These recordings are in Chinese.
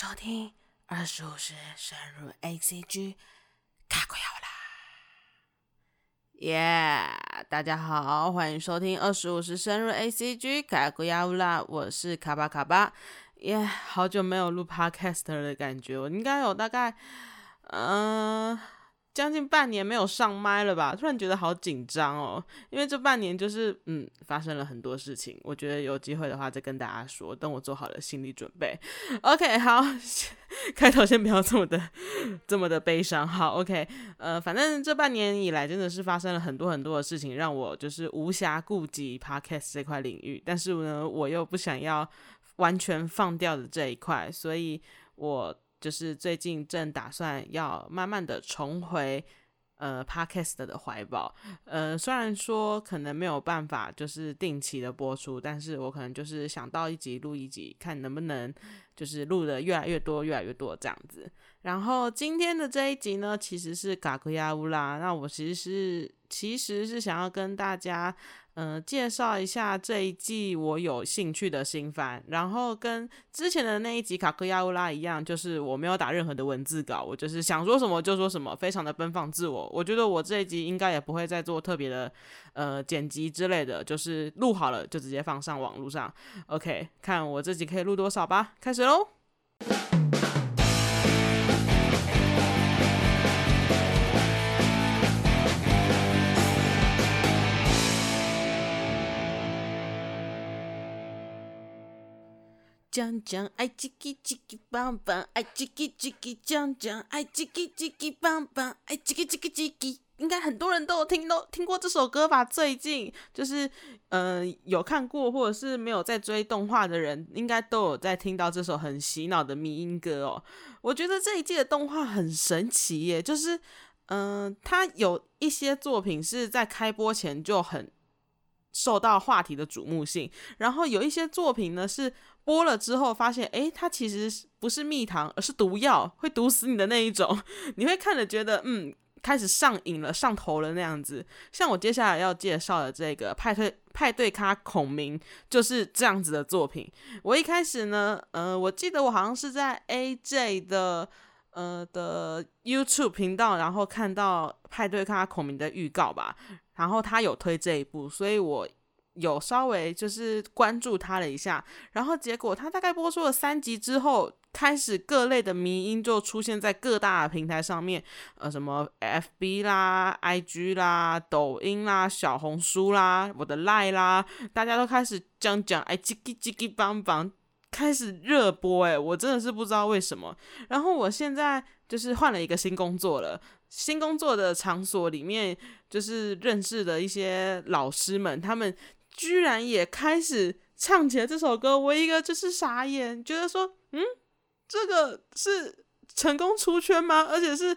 收听二十五时深入 A C G 卡古亚乌拉！耶，大家好，欢迎收听二十五时深入 A C G 卡古亚乌拉！我是卡巴卡巴，耶，好久没有录 Podcaster 的感觉，我应该有大概，嗯。将近半年没有上麦了吧？突然觉得好紧张哦，因为这半年就是嗯发生了很多事情。我觉得有机会的话再跟大家说，等我做好了心理准备。OK，好，开头先不要这么的这么的悲伤。好，OK，呃，反正这半年以来真的是发生了很多很多的事情，让我就是无暇顾及 Podcast 这块领域。但是呢，我又不想要完全放掉的这一块，所以我。就是最近正打算要慢慢的重回呃 podcast 的怀抱，呃虽然说可能没有办法就是定期的播出，但是我可能就是想到一集录一集，看能不能就是录的越来越多越来越多这样子。然后今天的这一集呢，其实是嘎克亚乌拉，那我其实是其实是想要跟大家。嗯，介绍一下这一季我有兴趣的新番，然后跟之前的那一集卡克亚乌拉一样，就是我没有打任何的文字稿，我就是想说什么就说什么，非常的奔放自我。我觉得我这一集应该也不会再做特别的呃剪辑之类的，就是录好了就直接放上网络上。OK，看我这集可以录多少吧，开始喽。讲讲爱叽叽叽叽棒棒，爱叽叽叽叽讲讲爱叽叽叽叽棒棒，爱叽叽叽叽叽叽。应该很多人都有听都听过这首歌吧？最近就是嗯有看过或者是没有在追动画的人，应该都有在听到这首很洗脑的迷音歌哦。我觉得这一季的动画很神奇耶，就是嗯它有一些作品是在开播前就很受到话题的瞩目性，然后有一些作品呢是。播了之后发现，哎，它其实不是蜜糖，而是毒药，会毒死你的那一种。你会看着觉得，嗯，开始上瘾了，上头了那样子。像我接下来要介绍的这个派对派对咖孔明，就是这样子的作品。我一开始呢，呃，我记得我好像是在 AJ 的呃的 YouTube 频道，然后看到派对咖孔明的预告吧，然后他有推这一部，所以我。有稍微就是关注他了一下，然后结果他大概播出了三集之后，开始各类的迷音就出现在各大平台上面，呃，什么 FB 啦、IG 啦、抖音啦、小红书啦、我的赖啦，大家都开始讲讲，哎，叽叽叽叽邦邦，开始热播，哎，我真的是不知道为什么。然后我现在就是换了一个新工作了，新工作的场所里面就是认识的一些老师们，他们。居然也开始唱起了这首歌，我一个就是傻眼，觉得说，嗯，这个是成功出圈吗？而且是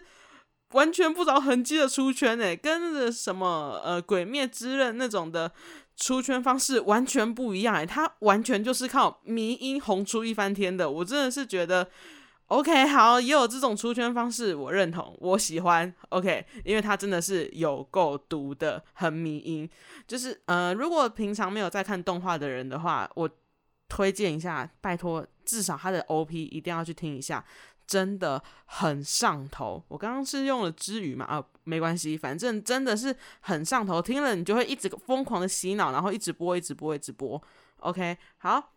完全不着痕迹的出圈诶，跟着什么呃《鬼灭之刃》那种的出圈方式完全不一样诶，他完全就是靠迷音红出一番天的，我真的是觉得。OK，好，也有这种出圈方式，我认同，我喜欢。OK，因为他真的是有够毒的，很迷音。就是呃，如果平常没有在看动画的人的话，我推荐一下，拜托，至少他的 OP 一定要去听一下，真的很上头。我刚刚是用了之语嘛，啊，没关系，反正真的是很上头，听了你就会一直疯狂的洗脑，然后一直播，一直播，一直播。OK，好。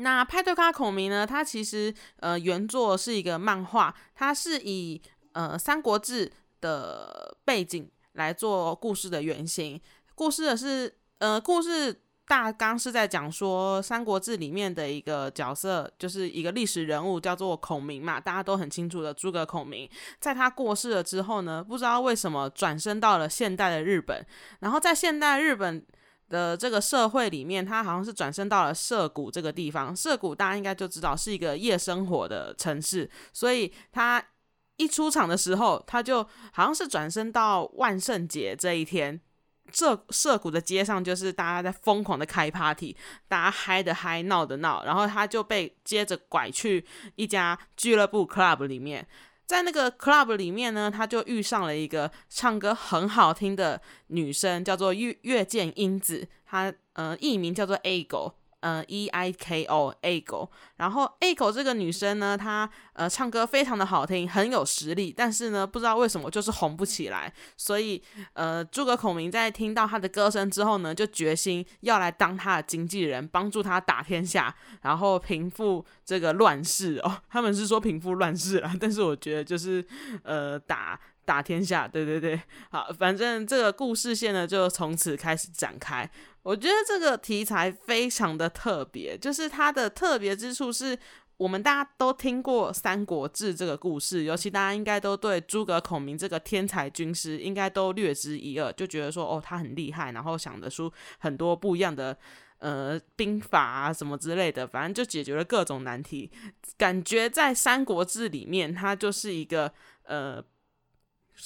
那派对咖孔明呢？它其实呃原作是一个漫画，它是以呃《三国志》的背景来做故事的原型。故事的是呃故事大纲是在讲说《三国志》里面的一个角色，就是一个历史人物叫做孔明嘛，大家都很清楚的诸葛孔明。在他过世了之后呢，不知道为什么转身到了现代的日本，然后在现代日本。的这个社会里面，他好像是转身到了涩谷这个地方。涩谷大家应该就知道是一个夜生活的城市，所以他一出场的时候，他就好像是转身到万圣节这一天，这涩谷的街上就是大家在疯狂的开 party，大家嗨的嗨，闹的闹，然后他就被接着拐去一家俱乐部 club 里面。在那个 club 里面呢，他就遇上了一个唱歌很好听的女生，叫做月月见英子。她呃艺名叫做 A 狗呃，E I K O A g o，然后 A g o 这个女生呢，她呃唱歌非常的好听，很有实力，但是呢，不知道为什么就是红不起来，所以呃，诸葛孔明在听到她的歌声之后呢，就决心要来当她的经纪人，帮助她打天下，然后平复这个乱世哦。他们是说平复乱世啦，但是我觉得就是呃打打天下，对对对，好，反正这个故事线呢就从此开始展开。我觉得这个题材非常的特别，就是它的特别之处是我们大家都听过《三国志》这个故事，尤其大家应该都对诸葛孔明这个天才军师应该都略知一二，就觉得说哦他很厉害，然后想得出很多不一样的呃兵法啊什么之类的，反正就解决了各种难题。感觉在《三国志》里面，他就是一个呃。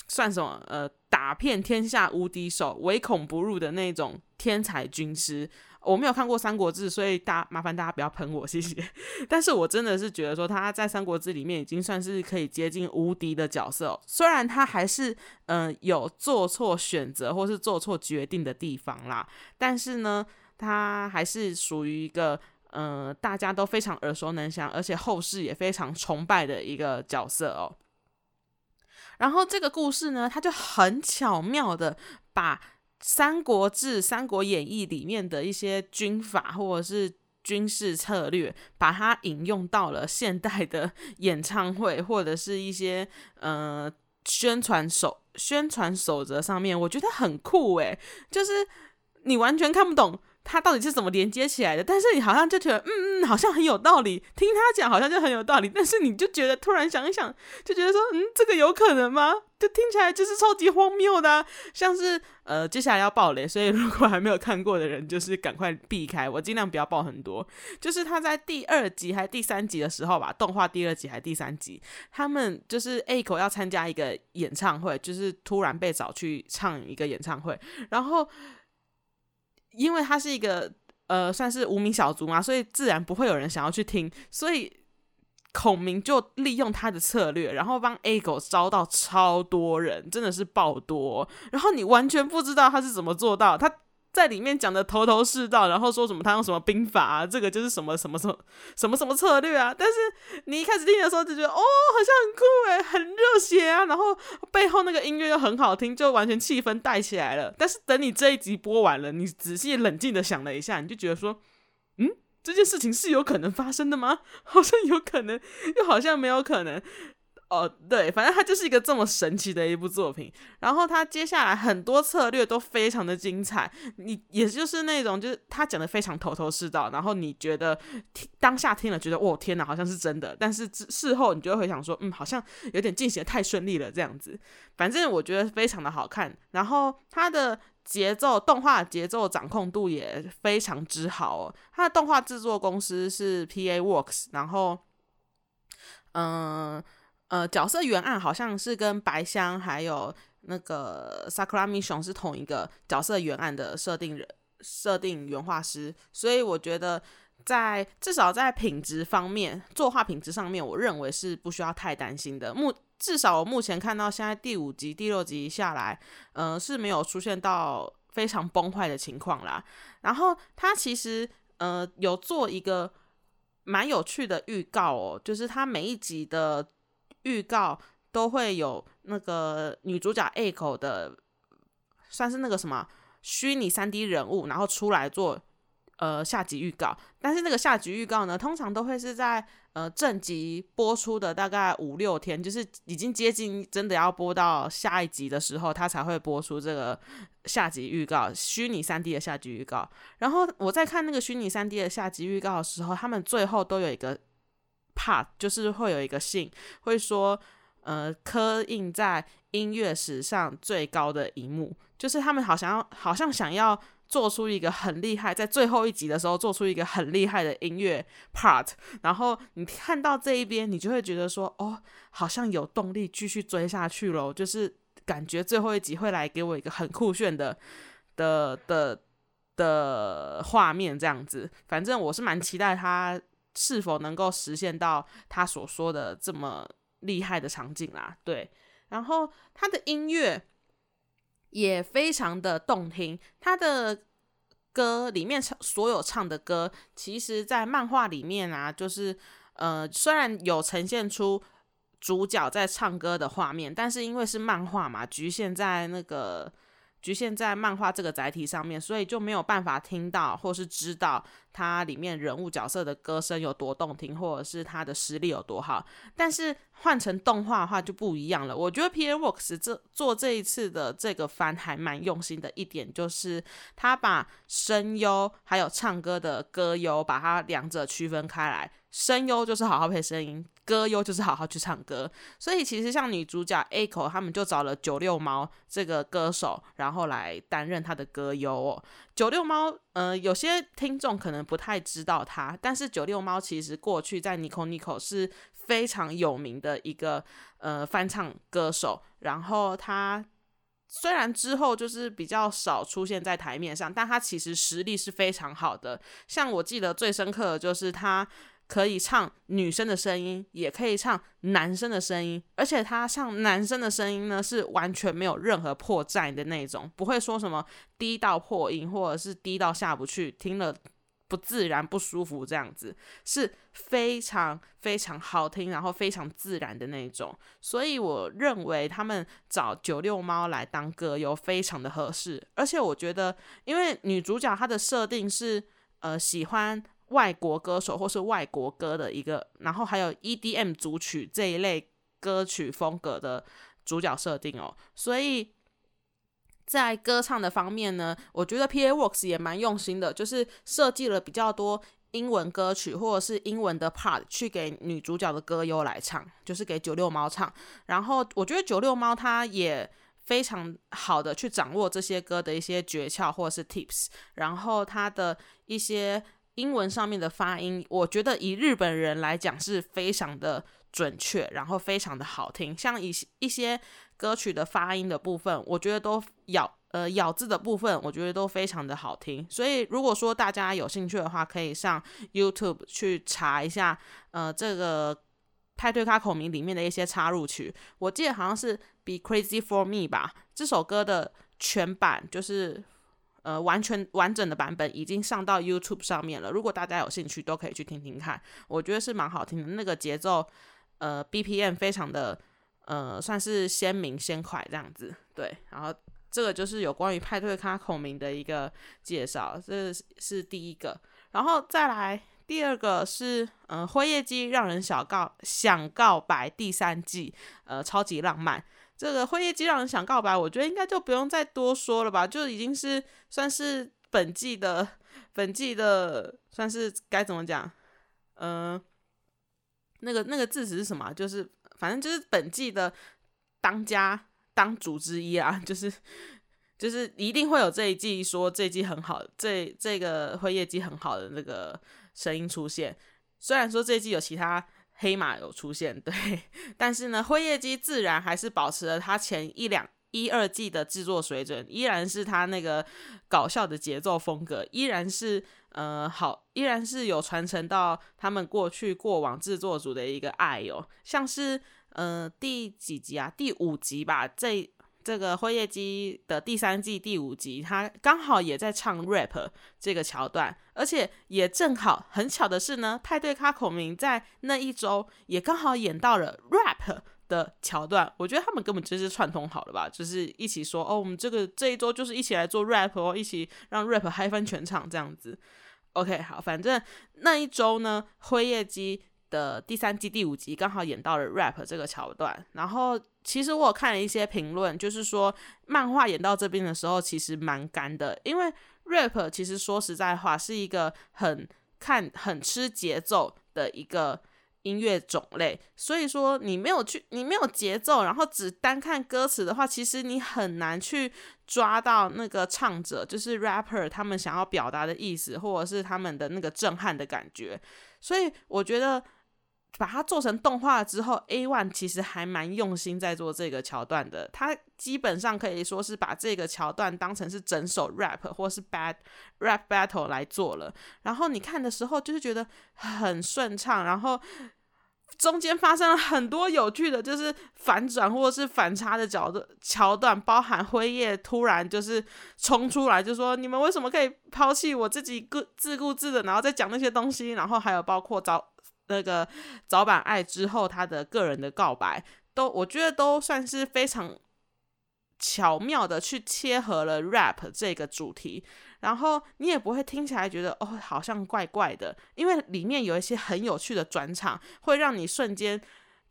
算什么？呃，打遍天下无敌手，唯恐不入的那种天才军师。我没有看过《三国志》，所以大麻烦大家不要喷我，谢谢。但是我真的是觉得说他在《三国志》里面已经算是可以接近无敌的角色。虽然他还是嗯有做错选择或是做错决定的地方啦，但是呢，他还是属于一个嗯大家都非常耳熟能详，而且后世也非常崇拜的一个角色哦。然后这个故事呢，它就很巧妙的把《三国志》《三国演义》里面的一些军法或者是军事策略，把它引用到了现代的 演唱会或者是一些呃宣传手宣传守则上面，我觉得很酷诶，就是你完全看不懂。它到底是怎么连接起来的？但是你好像就觉得，嗯嗯，好像很有道理。听他讲好像就很有道理，但是你就觉得突然想一想，就觉得说，嗯，这个有可能吗？就听起来就是超级荒谬的，像是呃，接下来要爆雷，所以如果还没有看过的人，就是赶快避开。我尽量不要爆很多。就是他在第二集还是第三集的时候吧，动画第二集还是第三集，他们就是 A 口要参加一个演唱会，就是突然被找去唱一个演唱会，然后。因为他是一个呃，算是无名小卒嘛，所以自然不会有人想要去听，所以孔明就利用他的策略，然后帮 A 狗招到超多人，真的是爆多，然后你完全不知道他是怎么做到他。在里面讲的头头是道，然后说什么他用什么兵法啊，这个就是什么什么什么什么什么策略啊。但是你一开始听的时候就觉得哦，好像很酷诶，很热血啊。然后背后那个音乐又很好听，就完全气氛带起来了。但是等你这一集播完了，你仔细冷静的想了一下，你就觉得说，嗯，这件事情是有可能发生的吗？好像有可能，又好像没有可能。哦，对，反正它就是一个这么神奇的一部作品。然后它接下来很多策略都非常的精彩，你也就是那种就是他讲的非常头头是道，然后你觉得当下听了觉得哦天哪，好像是真的，但是事后你就会回想说，嗯，好像有点进行的太顺利了这样子。反正我觉得非常的好看，然后它的节奏动画节奏掌控度也非常之好哦。它的动画制作公司是 P A Works，然后嗯。呃角色原案好像是跟白香还有那个 Sakura m i s o n 是同一个角色原案的设定人、设定原画师，所以我觉得在至少在品质方面、作画品质上面，我认为是不需要太担心的。目至少我目前看到现在第五集、第六集下来，呃，是没有出现到非常崩坏的情况啦。然后他其实呃有做一个蛮有趣的预告哦，就是他每一集的。预告都会有那个女主角 A 口的，算是那个什么虚拟三 D 人物，然后出来做呃下集预告。但是那个下集预告呢，通常都会是在呃正集播出的大概五六天，就是已经接近真的要播到下一集的时候，它才会播出这个下集预告，虚拟三 D 的下集预告。然后我在看那个虚拟三 D 的下集预告的时候，他们最后都有一个。怕就是会有一个信，会说，呃，刻印在音乐史上最高的一幕，就是他们好像要，好像想要做出一个很厉害，在最后一集的时候做出一个很厉害的音乐 part，然后你看到这一边，你就会觉得说，哦，好像有动力继续追下去喽，就是感觉最后一集会来给我一个很酷炫的的的的画面这样子，反正我是蛮期待他。是否能够实现到他所说的这么厉害的场景啦？对，然后他的音乐也非常的动听，他的歌里面唱所有唱的歌，其实在漫画里面啊，就是呃，虽然有呈现出主角在唱歌的画面，但是因为是漫画嘛，局限在那个局限在漫画这个载体上面，所以就没有办法听到或是知道它里面人物角色的歌声有多动听，或者是他的实力有多好。但是换成动画的话就不一样了。我觉得 P A Works 这做这一次的这个番还蛮用心的一点，就是他把声优还有唱歌的歌优把它两者区分开来。声优就是好好配声音，歌优就是好好去唱歌。所以其实像女主角 A 口他们就找了九六猫这个歌手，然后来担任他的歌优哦。九六猫，呃，有些听众可能不太知道他，但是九六猫其实过去在 Nico Nico 是非常有名的一个呃翻唱歌手。然后他虽然之后就是比较少出现在台面上，但他其实实力是非常好的。像我记得最深刻的就是他。可以唱女生的声音，也可以唱男生的声音，而且他唱男生的声音呢，是完全没有任何破绽的那种，不会说什么低到破音，或者是低到下不去，听了不自然、不舒服这样子，是非常非常好听，然后非常自然的那种。所以我认为他们找九六猫来当歌友非常的合适，而且我觉得，因为女主角她的设定是呃喜欢。外国歌手或是外国歌的一个，然后还有 EDM 组曲这一类歌曲风格的主角设定哦，所以在歌唱的方面呢，我觉得 PA Works 也蛮用心的，就是设计了比较多英文歌曲或者是英文的 part 去给女主角的歌优来唱，就是给九六猫唱。然后我觉得九六猫它也非常好的去掌握这些歌的一些诀窍或者是 tips，然后它的一些。英文上面的发音，我觉得以日本人来讲是非常的准确，然后非常的好听。像一一些歌曲的发音的部分，我觉得都咬呃咬字的部分，我觉得都非常的好听。所以如果说大家有兴趣的话，可以上 YouTube 去查一下，呃，这个派对卡口名里面的一些插入曲。我记得好像是《Be Crazy for Me》吧，这首歌的全版就是。呃，完全完整的版本已经上到 YouTube 上面了。如果大家有兴趣，都可以去听听看。我觉得是蛮好听的，那个节奏，呃，BPM 非常的，呃，算是鲜明鲜快这样子。对，然后这个就是有关于派对咖孔明的一个介绍，这是第一个。然后再来第二个是，嗯，辉夜姬让人想告想告白第三季，呃，超级浪漫。这个辉夜姬让人想告白，我觉得应该就不用再多说了吧，就已经是算是本季的本季的算是该怎么讲？嗯，那个那个字词是什么？就是反正就是本季的当家当主之一啊，就是就是一定会有这一季说这一季很好，这这个辉夜姬很好的那个声音出现。虽然说这一季有其他。黑马有出现，对，但是呢，辉夜姬自然还是保持了他前一两一二季的制作水准，依然是他那个搞笑的节奏风格，依然是呃好，依然是有传承到他们过去过往制作组的一个爱哦，像是呃第几集啊，第五集吧，这。这个《辉夜姬》的第三季第五集，他刚好也在唱 rap 这个桥段，而且也正好很巧的是呢，派对咖孔明在那一周也刚好演到了 rap 的桥段。我觉得他们根本就是串通好了吧，就是一起说哦，我们这个这一周就是一起来做 rap 哦，一起让 rap 嗨翻全场这样子。OK，好，反正那一周呢，《辉夜姬》的第三季第五集刚好演到了 rap 这个桥段，然后。其实我有看了一些评论，就是说漫画演到这边的时候，其实蛮干的，因为 rap 其实说实在话是一个很看很吃节奏的一个音乐种类，所以说你没有去你没有节奏，然后只单看歌词的话，其实你很难去抓到那个唱者就是 rapper 他们想要表达的意思，或者是他们的那个震撼的感觉，所以我觉得。把它做成动画之后，A One 其实还蛮用心在做这个桥段的。它基本上可以说是把这个桥段当成是整首 rap 或是 bad rap battle 来做了。然后你看的时候，就是觉得很顺畅，然后中间发生了很多有趣的，就是反转或者是反差的角度桥段，包含辉夜突然就是冲出来，就说你们为什么可以抛弃我自己自顾自的，然后再讲那些东西，然后还有包括早那个早版爱之后他的个人的告白，都我觉得都算是非常巧妙的去切合了 rap 这个主题。然后你也不会听起来觉得哦，好像怪怪的，因为里面有一些很有趣的转场，会让你瞬间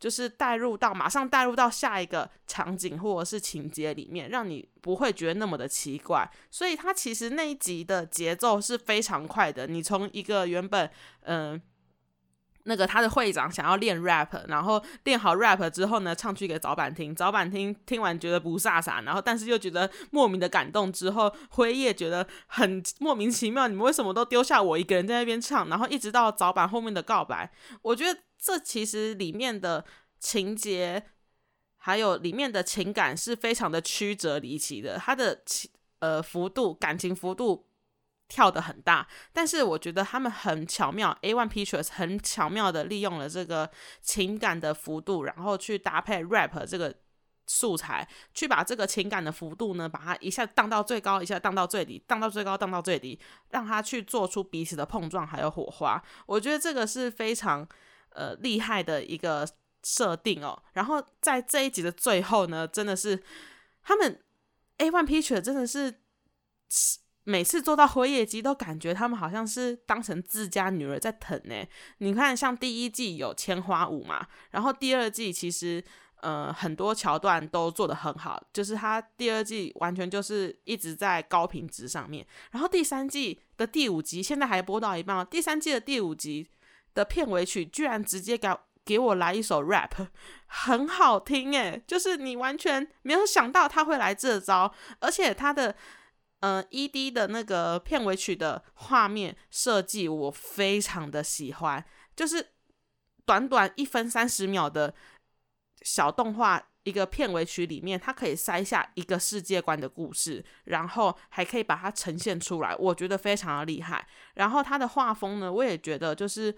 就是带入到，马上带入到下一个场景或者是情节里面，让你不会觉得那么的奇怪。所以它其实那一集的节奏是非常快的，你从一个原本嗯。那个他的会长想要练 rap，然后练好 rap 之后呢，唱去给早板听，早板听听完觉得不飒飒，然后但是又觉得莫名的感动，之后辉夜觉得很莫名其妙，你们为什么都丢下我一个人在那边唱？然后一直到早板后面的告白，我觉得这其实里面的情节还有里面的情感是非常的曲折离奇的，它的情呃幅度感情幅度。跳的很大，但是我觉得他们很巧妙，A One Pictures 很巧妙的利用了这个情感的幅度，然后去搭配 rap 这个素材，去把这个情感的幅度呢，把它一下荡到最高，一下荡到最低，荡到最高，荡到最低，让它去做出彼此的碰撞还有火花。我觉得这个是非常呃厉害的一个设定哦。然后在这一集的最后呢，真的是他们 A One Pictures 真的是。每次做到灰夜姬，都感觉他们好像是当成自家女儿在疼呢。你看，像第一季有千花舞嘛，然后第二季其实呃很多桥段都做得很好，就是他第二季完全就是一直在高品质上面。然后第三季的第五集现在还播到一半，第三季的第五集的片尾曲居然直接给给我来一首 rap，很好听诶，就是你完全没有想到他会来这招，而且他的。嗯，E D 的那个片尾曲的画面设计我非常的喜欢，就是短短一分三十秒的小动画，一个片尾曲里面，它可以塞下一个世界观的故事，然后还可以把它呈现出来，我觉得非常的厉害。然后它的画风呢，我也觉得就是，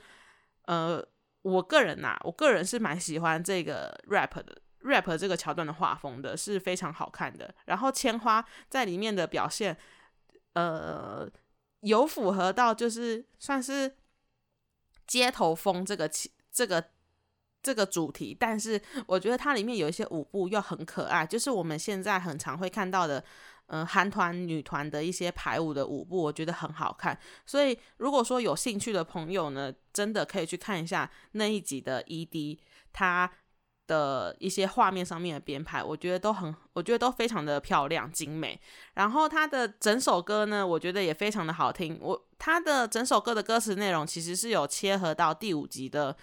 呃，我个人呐，我个人是蛮喜欢这个 rap 的。Rap 这个桥段的画风的是非常好看的，然后千花在里面的表现，呃，有符合到就是算是街头风这个这个这个主题，但是我觉得它里面有一些舞步又很可爱，就是我们现在很常会看到的，嗯，韩团女团的一些排舞的舞步，我觉得很好看。所以如果说有兴趣的朋友呢，真的可以去看一下那一集的 ED，它。的一些画面上面的编排，我觉得都很，我觉得都非常的漂亮精美。然后他的整首歌呢，我觉得也非常的好听。我他的整首歌的歌词内容其实是有切合到第五集的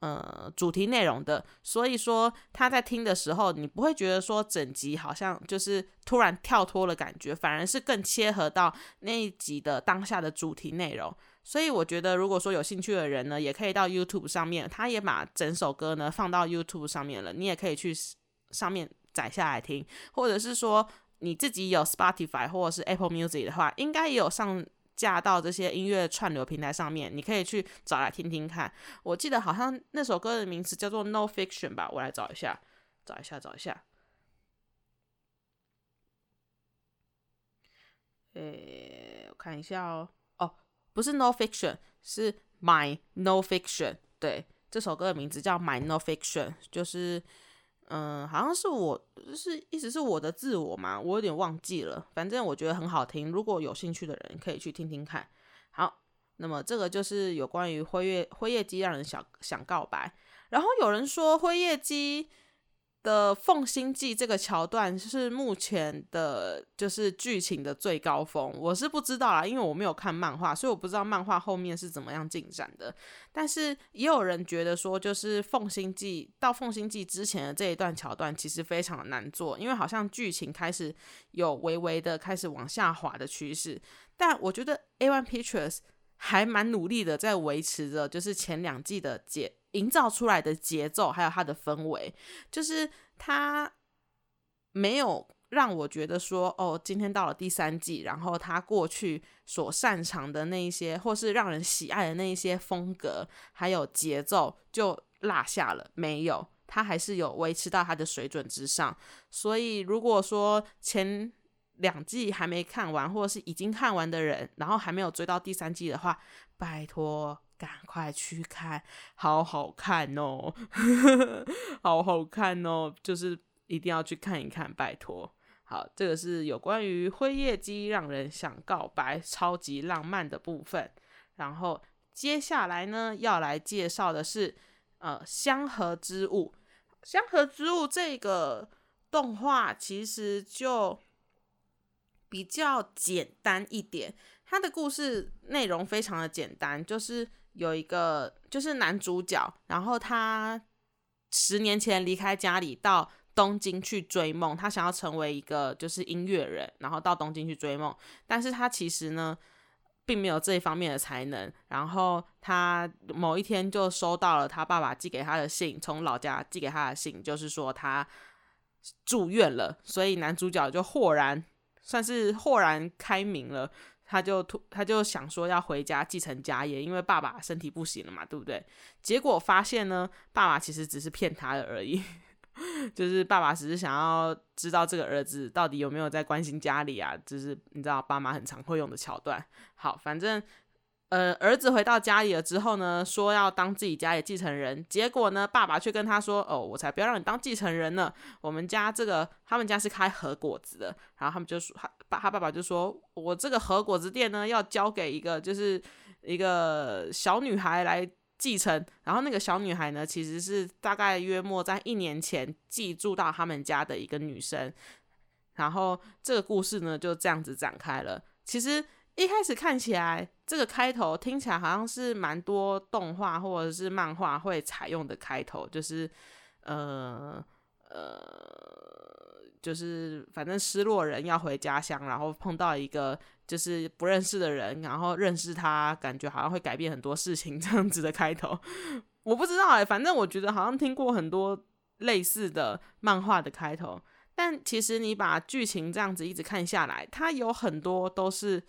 呃主题内容的，所以说他在听的时候，你不会觉得说整集好像就是突然跳脱了感觉，反而是更切合到那一集的当下的主题内容。所以我觉得，如果说有兴趣的人呢，也可以到 YouTube 上面，他也把整首歌呢放到 YouTube 上面了，你也可以去上面载下来听，或者是说你自己有 Spotify 或者是 Apple Music 的话，应该也有上架到这些音乐串流平台上面，你可以去找来听听看。我记得好像那首歌的名字叫做 No Fiction 吧，我来找一下，找一下，找一下。诶，我看一下哦。不是 No Fiction，是 My No Fiction。对，这首歌的名字叫 My No Fiction，就是，嗯，好像是我，就是意思是我的自我嘛，我有点忘记了。反正我觉得很好听，如果有兴趣的人可以去听听看。好，那么这个就是有关于辉夜辉夜姬让人想想告白。然后有人说辉夜姬。的《凤心记》这个桥段是目前的，就是剧情的最高峰。我是不知道啦，因为我没有看漫画，所以我不知道漫画后面是怎么样进展的。但是也有人觉得说，就是《凤心记》到《凤心记》之前的这一段桥段其实非常的难做，因为好像剧情开始有微微的开始往下滑的趋势。但我觉得 A One Pictures 还蛮努力的在维持着，就是前两季的节。营造出来的节奏，还有它的氛围，就是它没有让我觉得说，哦，今天到了第三季，然后他过去所擅长的那一些，或是让人喜爱的那一些风格，还有节奏，就落下了，没有，他还是有维持到他的水准之上。所以如果说前两季还没看完，或者是已经看完的人，然后还没有追到第三季的话，拜托赶快去看，好好看哦，好好看哦，就是一定要去看一看，拜托。好，这个是有关于灰夜姬让人想告白、超级浪漫的部分。然后接下来呢，要来介绍的是呃香河之物。香河之物这个动画其实就比较简单一点，它的故事内容非常的简单，就是有一个就是男主角，然后他十年前离开家里到。东京去追梦，他想要成为一个就是音乐人，然后到东京去追梦。但是他其实呢，并没有这一方面的才能。然后他某一天就收到了他爸爸寄给他的信，从老家寄给他的信，就是说他住院了。所以男主角就豁然，算是豁然开明了。他就突他就想说要回家继承家业，因为爸爸身体不行了嘛，对不对？结果发现呢，爸爸其实只是骗他的而已。就是爸爸只是想要知道这个儿子到底有没有在关心家里啊，就是你知道爸妈很常会用的桥段。好，反正呃儿子回到家里了之后呢，说要当自己家里继承人，结果呢爸爸却跟他说：“哦，我才不要让你当继承人呢，我们家这个他们家是开核果子的。”然后他们就说爸他爸爸就说：“我这个和果子店呢要交给一个就是一个小女孩来。”继承，然后那个小女孩呢，其实是大概约莫在一年前寄住到他们家的一个女生，然后这个故事呢就这样子展开了。其实一开始看起来，这个开头听起来好像是蛮多动画或者是漫画会采用的开头，就是呃呃，就是反正失落人要回家乡，然后碰到一个。就是不认识的人，然后认识他，感觉好像会改变很多事情 这样子的开头，我不知道哎，反正我觉得好像听过很多类似的漫画的开头，但其实你把剧情这样子一直看下来，它有很多都是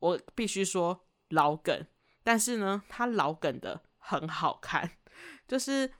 我必须说老梗，但是呢，它老梗的很好看，就是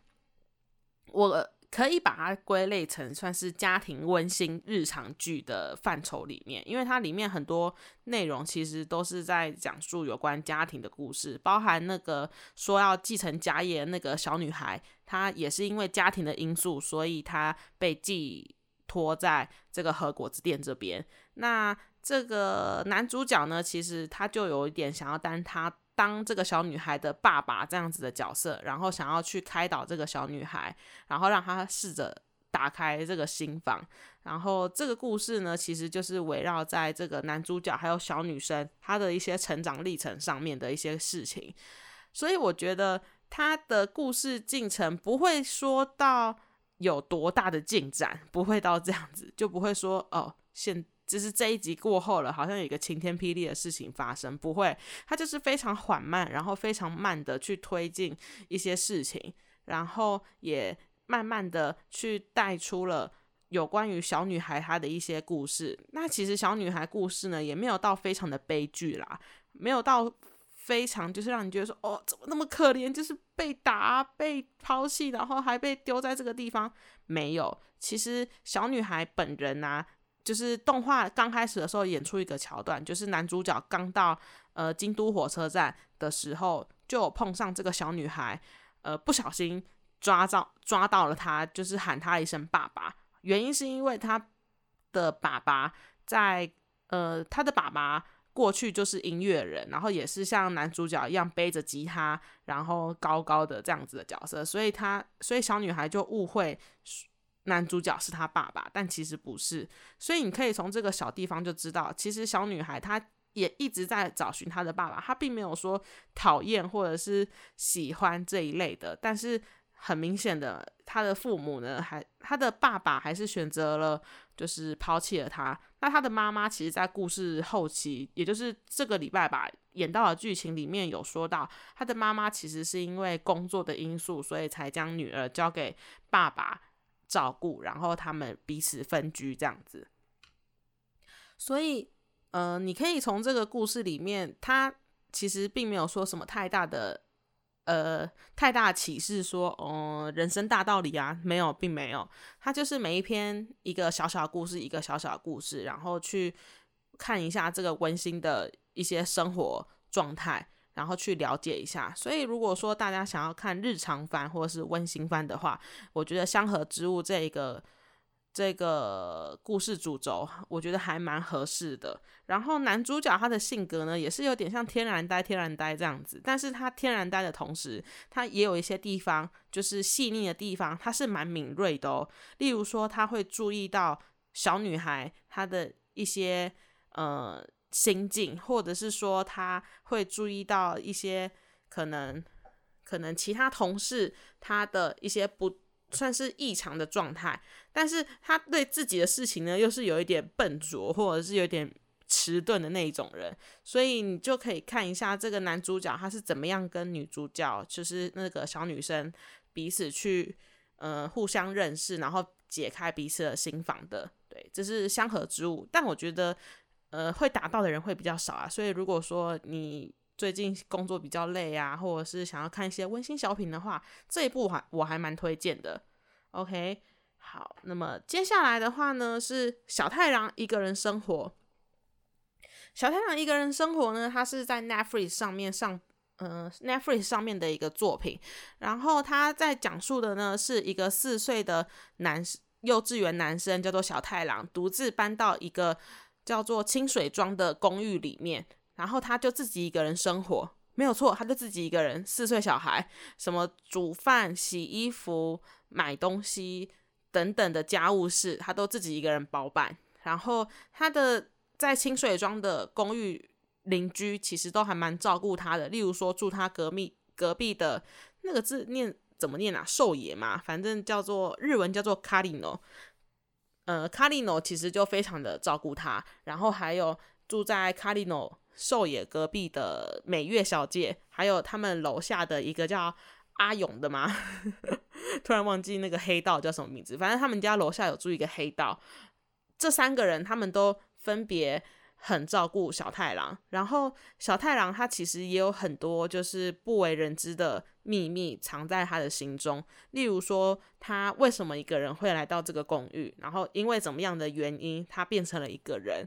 我。可以把它归类成算是家庭温馨日常剧的范畴里面，因为它里面很多内容其实都是在讲述有关家庭的故事，包含那个说要继承家业那个小女孩，她也是因为家庭的因素，所以她被寄托在这个和果子店这边。那这个男主角呢，其实他就有一点想要当他。当这个小女孩的爸爸这样子的角色，然后想要去开导这个小女孩，然后让她试着打开这个心房。然后这个故事呢，其实就是围绕在这个男主角还有小女生她的一些成长历程上面的一些事情。所以我觉得他的故事进程不会说到有多大的进展，不会到这样子，就不会说哦现。就是这一集过后了，好像有一个晴天霹雳的事情发生，不会，它就是非常缓慢，然后非常慢的去推进一些事情，然后也慢慢的去带出了有关于小女孩她的一些故事。那其实小女孩故事呢，也没有到非常的悲剧啦，没有到非常就是让你觉得说，哦，怎么那么可怜，就是被打、被抛弃，然后还被丢在这个地方。没有，其实小女孩本人啊。就是动画刚开始的时候演出一个桥段，就是男主角刚到呃京都火车站的时候，就碰上这个小女孩，呃不小心抓到抓到了她，就是喊她一声爸爸。原因是因为他的爸爸在呃他的爸爸过去就是音乐人，然后也是像男主角一样背着吉他，然后高高的这样子的角色，所以他所以小女孩就误会。男主角是他爸爸，但其实不是，所以你可以从这个小地方就知道，其实小女孩她也一直在找寻她的爸爸，她并没有说讨厌或者是喜欢这一类的，但是很明显的，她的父母呢，还她的爸爸还是选择了就是抛弃了她。那她的妈妈其实，在故事后期，也就是这个礼拜吧，演到的剧情里面有说到，她的妈妈其实是因为工作的因素，所以才将女儿交给爸爸。照顾，然后他们彼此分居这样子，所以，呃，你可以从这个故事里面，他其实并没有说什么太大的呃太大启示说，哦，人生大道理啊，没有，并没有，他就是每一篇一个小小故事，一个小小故事，然后去看一下这个温馨的一些生活状态。然后去了解一下，所以如果说大家想要看日常番或者是温馨番的话，我觉得《香河之物》这一个这个故事主轴，我觉得还蛮合适的。然后男主角他的性格呢，也是有点像天然呆、天然呆这样子，但是他天然呆的同时，他也有一些地方就是细腻的地方，他是蛮敏锐的哦。例如说，他会注意到小女孩她的一些呃。心境，或者是说他会注意到一些可能可能其他同事他的一些不算是异常的状态，但是他对自己的事情呢，又是有一点笨拙，或者是有点迟钝的那一种人，所以你就可以看一下这个男主角他是怎么样跟女主角，就是那个小女生彼此去呃互相认识，然后解开彼此的心房的。对，这是相合之物，但我觉得。呃，会达到的人会比较少啊，所以如果说你最近工作比较累啊，或者是想要看一些温馨小品的话，这一部还我还蛮推荐的。OK，好，那么接下来的话呢是小太郎一个人生活。小太郎一个人生活呢，它是在 Netflix 上面上，呃，Netflix 上面的一个作品。然后他在讲述的呢是一个四岁的男幼稚园男生，叫做小太郎，独自搬到一个。叫做清水庄的公寓里面，然后他就自己一个人生活，没有错，他就自己一个人，四岁小孩，什么煮饭、洗衣服、买东西等等的家务事，他都自己一个人包办。然后他的在清水庄的公寓邻居其实都还蛮照顾他的，例如说住他隔壁隔壁的那个字念怎么念啊？寿爷嘛，反正叫做日文叫做卡里诺。呃，卡利诺其实就非常的照顾他，然后还有住在卡利诺狩野隔壁的美月小姐，还有他们楼下的一个叫阿勇的嘛，突然忘记那个黑道叫什么名字，反正他们家楼下有住一个黑道，这三个人他们都分别。很照顾小太郎，然后小太郎他其实也有很多就是不为人知的秘密藏在他的心中，例如说他为什么一个人会来到这个公寓，然后因为怎么样的原因他变成了一个人，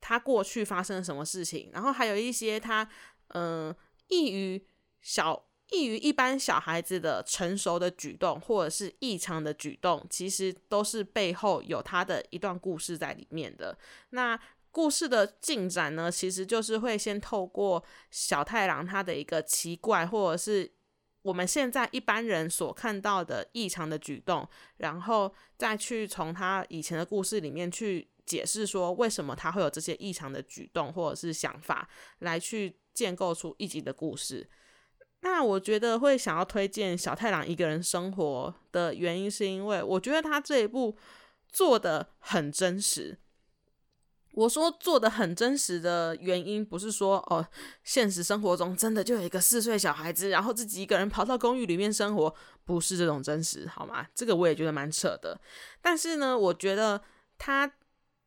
他过去发生了什么事情，然后还有一些他嗯异于小异于一般小孩子的成熟的举动或者是异常的举动，其实都是背后有他的一段故事在里面的。那故事的进展呢，其实就是会先透过小太郎他的一个奇怪，或者是我们现在一般人所看到的异常的举动，然后再去从他以前的故事里面去解释说为什么他会有这些异常的举动或者是想法，来去建构出一集的故事。那我觉得会想要推荐小太郎一个人生活的原因，是因为我觉得他这一部做的很真实。我说做的很真实的原因，不是说哦，现实生活中真的就有一个四岁小孩子，然后自己一个人跑到公寓里面生活，不是这种真实，好吗？这个我也觉得蛮扯的。但是呢，我觉得他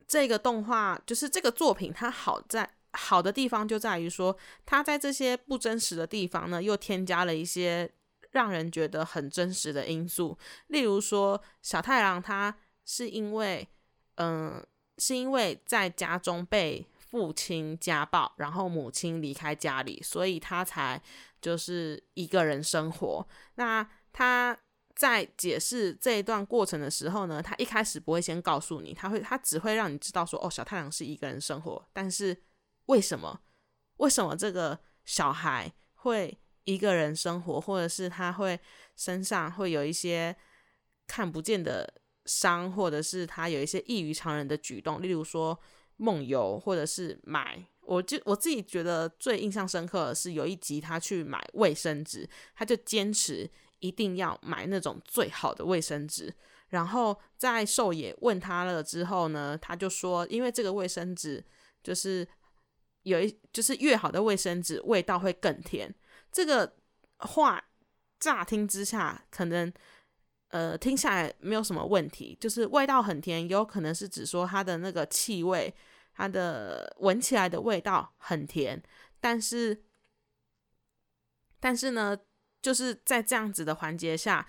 这个动画，就是这个作品，它好在好的地方就在于说，他在这些不真实的地方呢，又添加了一些让人觉得很真实的因素。例如说，小太郎他是因为，嗯。是因为在家中被父亲家暴，然后母亲离开家里，所以他才就是一个人生活。那他在解释这一段过程的时候呢，他一开始不会先告诉你，他会他只会让你知道说，哦，小太阳是一个人生活。但是为什么？为什么这个小孩会一个人生活，或者是他会身上会有一些看不见的？伤，或者是他有一些异于常人的举动，例如说梦游，或者是买。我就我自己觉得最印象深刻的是有一集他去买卫生纸，他就坚持一定要买那种最好的卫生纸。然后在寿野问他了之后呢，他就说，因为这个卫生纸就是有一就是越好的卫生纸味道会更甜。这个话乍听之下可能。呃，听下来没有什么问题，就是味道很甜，也有可能是指说它的那个气味，它的闻起来的味道很甜。但是，但是呢，就是在这样子的环节下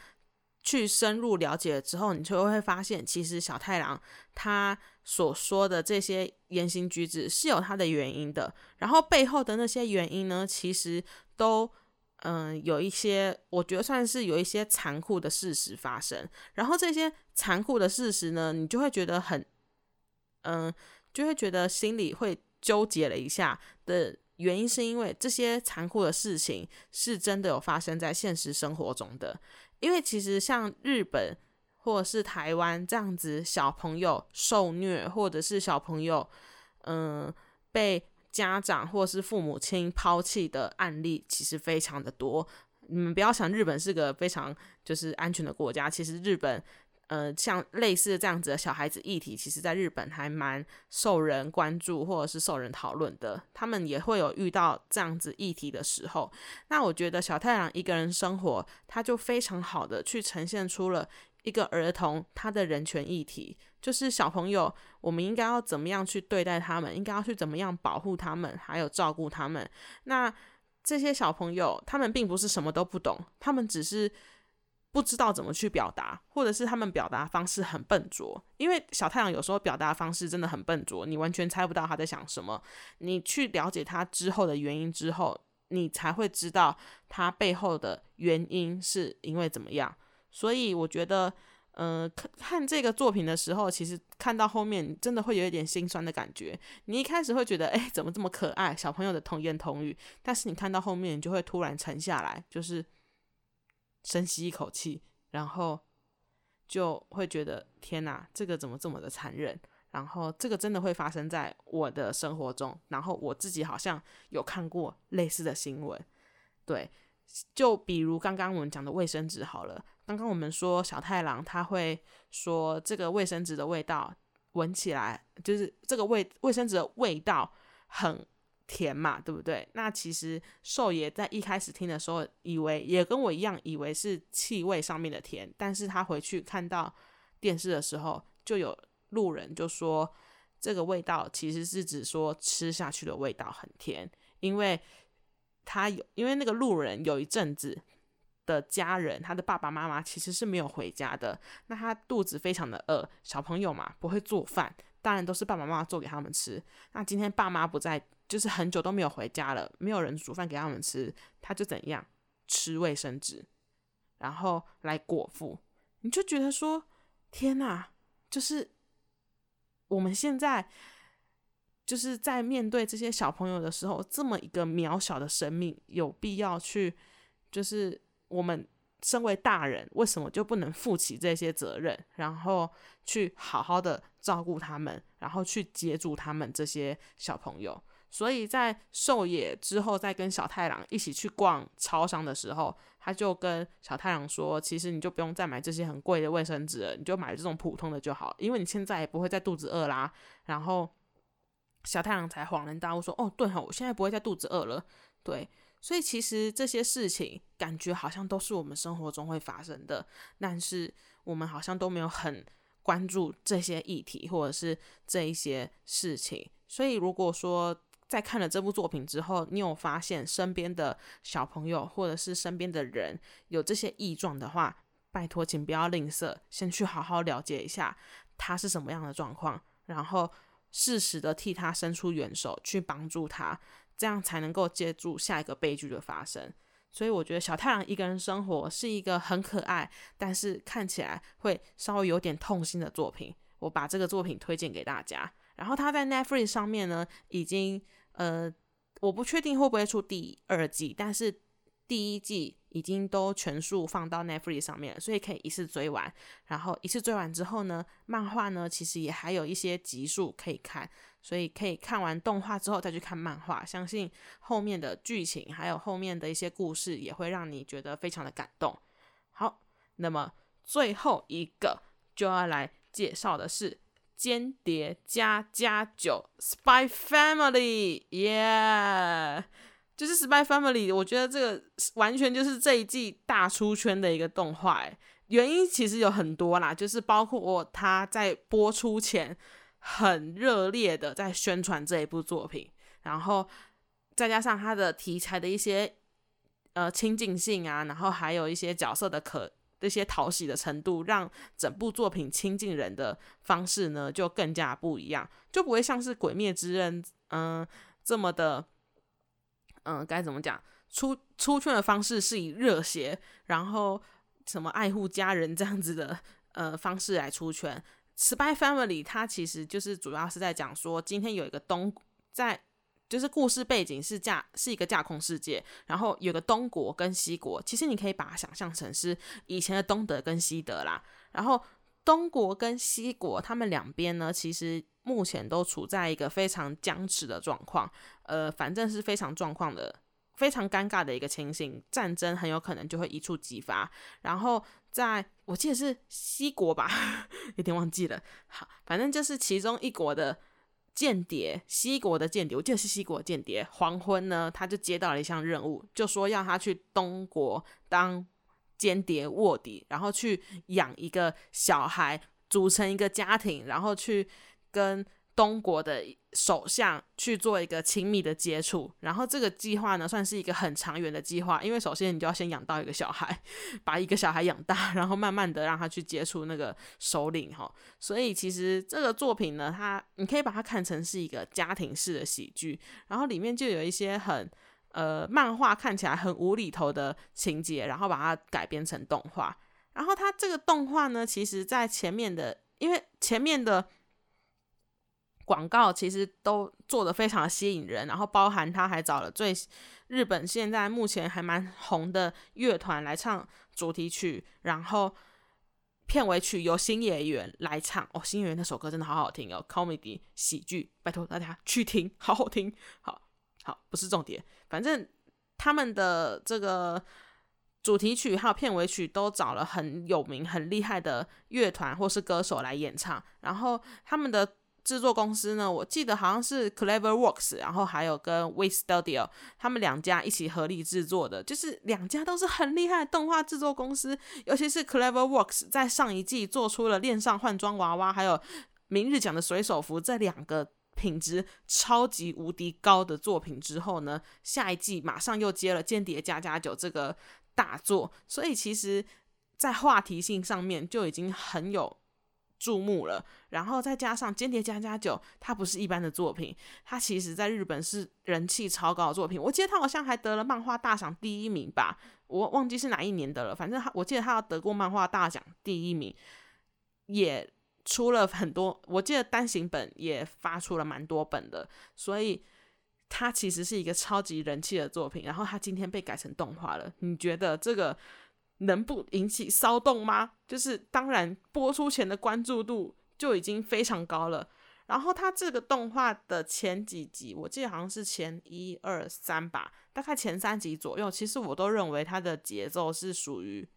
去深入了解之后，你就会发现，其实小太郎他所说的这些言行举止是有他的原因的，然后背后的那些原因呢，其实都嗯有一些，我觉得算是有一些残酷的事实发生，然后这些残酷的事实呢，你就会觉得很嗯，就会觉得心里会纠结了一下的。原因是因为这些残酷的事情是真的有发生在现实生活中的。因为其实像日本或者是台湾这样子，小朋友受虐，或者是小朋友嗯被家长或是父母亲抛弃的案例，其实非常的多。你们不要想日本是个非常就是安全的国家，其实日本。呃，像类似这样子的小孩子议题，其实在日本还蛮受人关注或者是受人讨论的。他们也会有遇到这样子议题的时候。那我觉得小太阳一个人生活，他就非常好的去呈现出了一个儿童他的人权议题，就是小朋友我们应该要怎么样去对待他们，应该要去怎么样保护他们，还有照顾他们。那这些小朋友他们并不是什么都不懂，他们只是。不知道怎么去表达，或者是他们表达方式很笨拙。因为小太阳有时候表达方式真的很笨拙，你完全猜不到他在想什么。你去了解他之后的原因之后，你才会知道他背后的原因是因为怎么样。所以我觉得，呃，看看这个作品的时候，其实看到后面真的会有一点心酸的感觉。你一开始会觉得，哎，怎么这么可爱，小朋友的童言童语。但是你看到后面，你就会突然沉下来，就是。深吸一口气，然后就会觉得天哪，这个怎么这么的残忍？然后这个真的会发生在我的生活中。然后我自己好像有看过类似的新闻，对，就比如刚刚我们讲的卫生纸好了。刚刚我们说小太郎他会说这个卫生纸的味道闻起来就是这个味卫生纸的味道很。甜嘛，对不对？那其实寿爷在一开始听的时候，以为也跟我一样，以为是气味上面的甜。但是他回去看到电视的时候，就有路人就说，这个味道其实是指说吃下去的味道很甜，因为他有，因为那个路人有一阵子的家人，他的爸爸妈妈其实是没有回家的，那他肚子非常的饿，小朋友嘛不会做饭，当然都是爸爸妈妈做给他们吃。那今天爸妈不在。就是很久都没有回家了，没有人煮饭给他们吃，他就怎样吃卫生纸，然后来果腹。你就觉得说，天哪！就是我们现在就是在面对这些小朋友的时候，这么一个渺小的生命，有必要去，就是我们身为大人，为什么就不能负起这些责任，然后去好好的照顾他们，然后去接住他们这些小朋友？所以在狩野之后，再跟小太郎一起去逛超商的时候，他就跟小太郎说：“其实你就不用再买这些很贵的卫生纸了，你就买这种普通的就好，因为你现在也不会再肚子饿啦。”然后小太郎才恍然大悟说：“哦，对哈，我现在不会再肚子饿了。”对，所以其实这些事情感觉好像都是我们生活中会发生的，但是我们好像都没有很关注这些议题或者是这一些事情。所以如果说，在看了这部作品之后，你有发现身边的小朋友或者是身边的人有这些异状的话，拜托，请不要吝啬，先去好好了解一下他是什么样的状况，然后适时的替他伸出援手去帮助他，这样才能够接住下一个悲剧的发生。所以我觉得小太阳一个人生活是一个很可爱，但是看起来会稍微有点痛心的作品。我把这个作品推荐给大家。然后他在 Netflix 上面呢，已经。呃，我不确定会不会出第二季，但是第一季已经都全数放到 Netflix 上面了，所以可以一次追完。然后一次追完之后呢，漫画呢其实也还有一些集数可以看，所以可以看完动画之后再去看漫画，相信后面的剧情还有后面的一些故事也会让你觉得非常的感动。好，那么最后一个就要来介绍的是。间谍加加九，Spy Family，耶，就是 Spy Family。我觉得这个完全就是这一季大出圈的一个动画，哎，原因其实有很多啦，就是包括他在播出前很热烈的在宣传这一部作品，然后再加上他的题材的一些呃亲近性啊，然后还有一些角色的可这些讨喜的程度，让整部作品亲近人的方式呢就更加不一样，就不会像是《鬼灭之刃》嗯这么的，嗯该怎么讲出出圈的方式是以热血，然后什么爱护家人这样子的呃方式来出圈。Spy Family 它其实就是主要是在讲说，今天有一个东在。就是故事背景是架是一个架空世界，然后有个东国跟西国，其实你可以把它想象成是以前的东德跟西德啦。然后东国跟西国他们两边呢，其实目前都处在一个非常僵持的状况，呃，反正是非常状况的非常尴尬的一个情形，战争很有可能就会一触即发。然后在我记得是西国吧，有点忘记了。好，反正就是其中一国的。间谍，西国的间谍，我记得是西国间谍。黄昏呢，他就接到了一项任务，就说要他去东国当间谍卧底，然后去养一个小孩，组成一个家庭，然后去跟。东国的首相去做一个亲密的接触，然后这个计划呢，算是一个很长远的计划，因为首先你就要先养到一个小孩，把一个小孩养大，然后慢慢的让他去接触那个首领哈。所以其实这个作品呢，它你可以把它看成是一个家庭式的喜剧，然后里面就有一些很呃漫画看起来很无厘头的情节，然后把它改编成动画。然后它这个动画呢，其实在前面的，因为前面的。广告其实都做的非常吸引人，然后包含他还找了最日本现在目前还蛮红的乐团来唱主题曲，然后片尾曲由新演员来唱哦，新演员那首歌真的好好听哦，comedy 喜剧，拜托大家去听，好好听，好好不是重点，反正他们的这个主题曲还有片尾曲都找了很有名很厉害的乐团或是歌手来演唱，然后他们的。制作公司呢，我记得好像是 Clever Works，然后还有跟 We Studio，他们两家一起合力制作的，就是两家都是很厉害的动画制作公司。尤其是 Clever Works 在上一季做出了《恋上换装娃娃》还有《明日奖的水手服》这两个品质超级无敌高的作品之后呢，下一季马上又接了《间谍加加九》这个大作，所以其实，在话题性上面就已经很有。注目了，然后再加上《间谍加加九》，它不是一般的作品，它其实在日本是人气超高的作品。我记得它好像还得了漫画大赏第一名吧，我忘记是哪一年的了。反正他，我记得他要得过漫画大奖第一名，也出了很多。我记得单行本也发出了蛮多本的，所以它其实是一个超级人气的作品。然后它今天被改成动画了，你觉得这个？能不引起骚动吗？就是当然，播出前的关注度就已经非常高了。然后它这个动画的前几集，我记得好像是前一二三吧，大概前三集左右，其实我都认为它的节奏是属于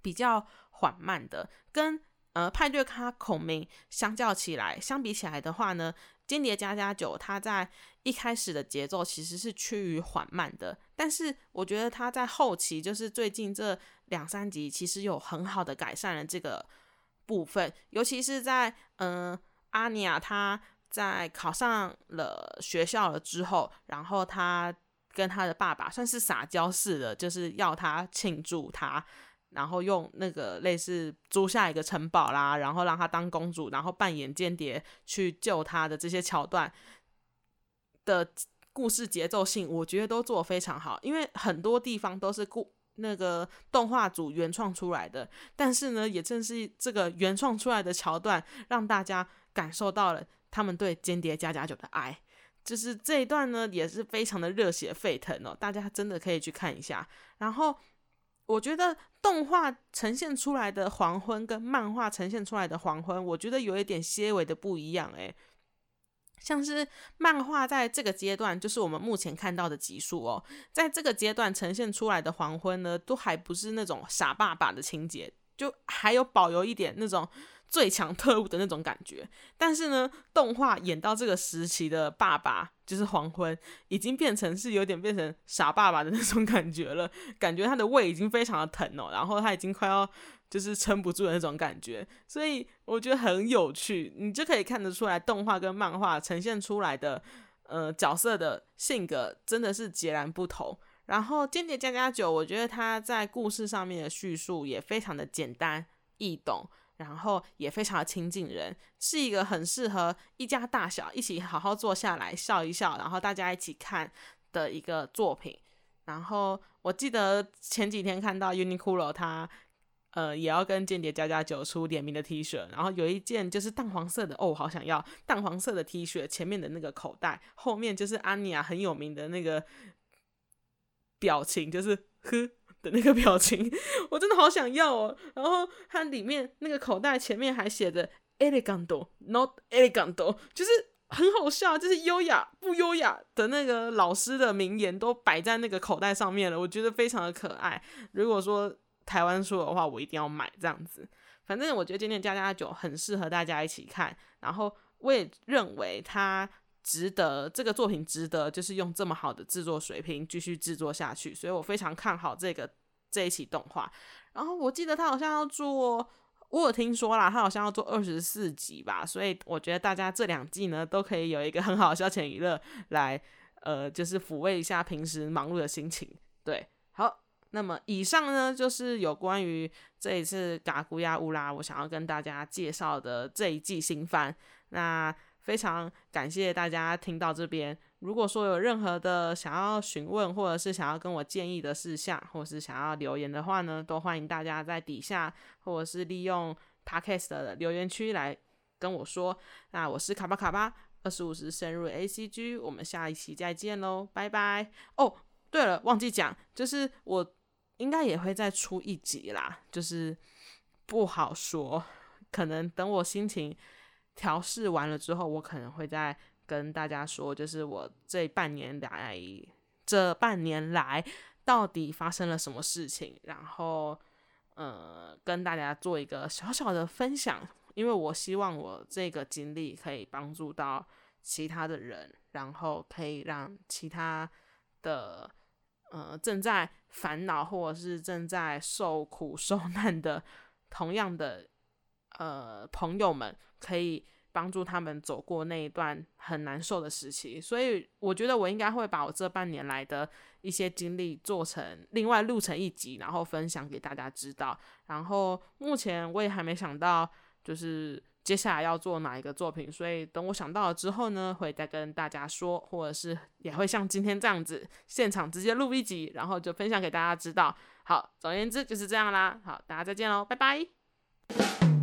比较缓慢的，跟呃派对咖孔明相较起来，相比起来的话呢。间谍加加九，它在一开始的节奏其实是趋于缓慢的，但是我觉得它在后期，就是最近这两三集，其实有很好的改善了这个部分，尤其是在嗯阿尼亚他在考上了学校了之后，然后他跟他的爸爸算是撒娇似的，就是要他庆祝他。然后用那个类似租下一个城堡啦，然后让她当公主，然后扮演间谍去救她的这些桥段的故事节奏性，我觉得都做非常好。因为很多地方都是故那个动画组原创出来的，但是呢，也正是这个原创出来的桥段，让大家感受到了他们对间谍加加九的爱。就是这一段呢，也是非常的热血沸腾哦，大家真的可以去看一下。然后。我觉得动画呈现出来的黄昏跟漫画呈现出来的黄昏，我觉得有一点些微的不一样诶，像是漫画在这个阶段，就是我们目前看到的集数哦，在这个阶段呈现出来的黄昏呢，都还不是那种傻爸爸的情节，就还有保留一点那种。最强特务的那种感觉，但是呢，动画演到这个时期的爸爸就是黄昏，已经变成是有点变成傻爸爸的那种感觉了，感觉他的胃已经非常的疼哦，然后他已经快要就是撑不住的那种感觉，所以我觉得很有趣，你就可以看得出来，动画跟漫画呈现出来的呃角色的性格真的是截然不同。然后《间谍加加九》，我觉得它在故事上面的叙述也非常的简单易懂，然后也非常的亲近人，是一个很适合一家大小一起好好坐下来笑一笑，然后大家一起看的一个作品。然后我记得前几天看到 Uniqlo 它。呃，也要跟《间谍加加酒》出联名的 T 恤，然后有一件就是淡黄色的哦，好想要淡黄色的 T 恤，前面的那个口袋后面就是安妮亚很有名的那个表情，就是呵的那个表情，我真的好想要哦。然后它里面那个口袋前面还写着 “elegant”，not elegant，就是很好笑，就是优雅不优雅的那个老师的名言都摆在那个口袋上面了，我觉得非常的可爱。如果说台湾书的话，我一定要买这样子。反正我觉得今天加加酒很适合大家一起看，然后我也认为它值得这个作品值得，就是用这么好的制作水平继续制作下去，所以我非常看好这个这一期动画。然后我记得他好像要做，我有听说啦，他好像要做二十四集吧，所以我觉得大家这两季呢都可以有一个很好的消遣娱乐来，呃，就是抚慰一下平时忙碌的心情。对，好。那么以上呢，就是有关于这一次《嘎古亚乌拉》我想要跟大家介绍的这一季新番。那非常感谢大家听到这边。如果说有任何的想要询问，或者是想要跟我建议的事项，或者是想要留言的话呢，都欢迎大家在底下，或者是利用 Podcast 的留言区来跟我说。那我是卡巴卡巴，二十五时深入 ACG，我们下一期再见喽，拜拜。哦，对了，忘记讲，就是我。应该也会再出一集啦，就是不好说，可能等我心情调试完了之后，我可能会再跟大家说，就是我这半年来，这半年来到底发生了什么事情，然后呃，跟大家做一个小小的分享，因为我希望我这个经历可以帮助到其他的人，然后可以让其他的。呃，正在烦恼或者是正在受苦受难的同样的呃朋友们，可以帮助他们走过那一段很难受的时期。所以我觉得我应该会把我这半年来的一些经历做成另外录成一集，然后分享给大家知道。然后目前我也还没想到，就是。接下来要做哪一个作品？所以等我想到了之后呢，会再跟大家说，或者是也会像今天这样子，现场直接录一集，然后就分享给大家知道。好，总而言之就是这样啦。好，大家再见喽，拜拜。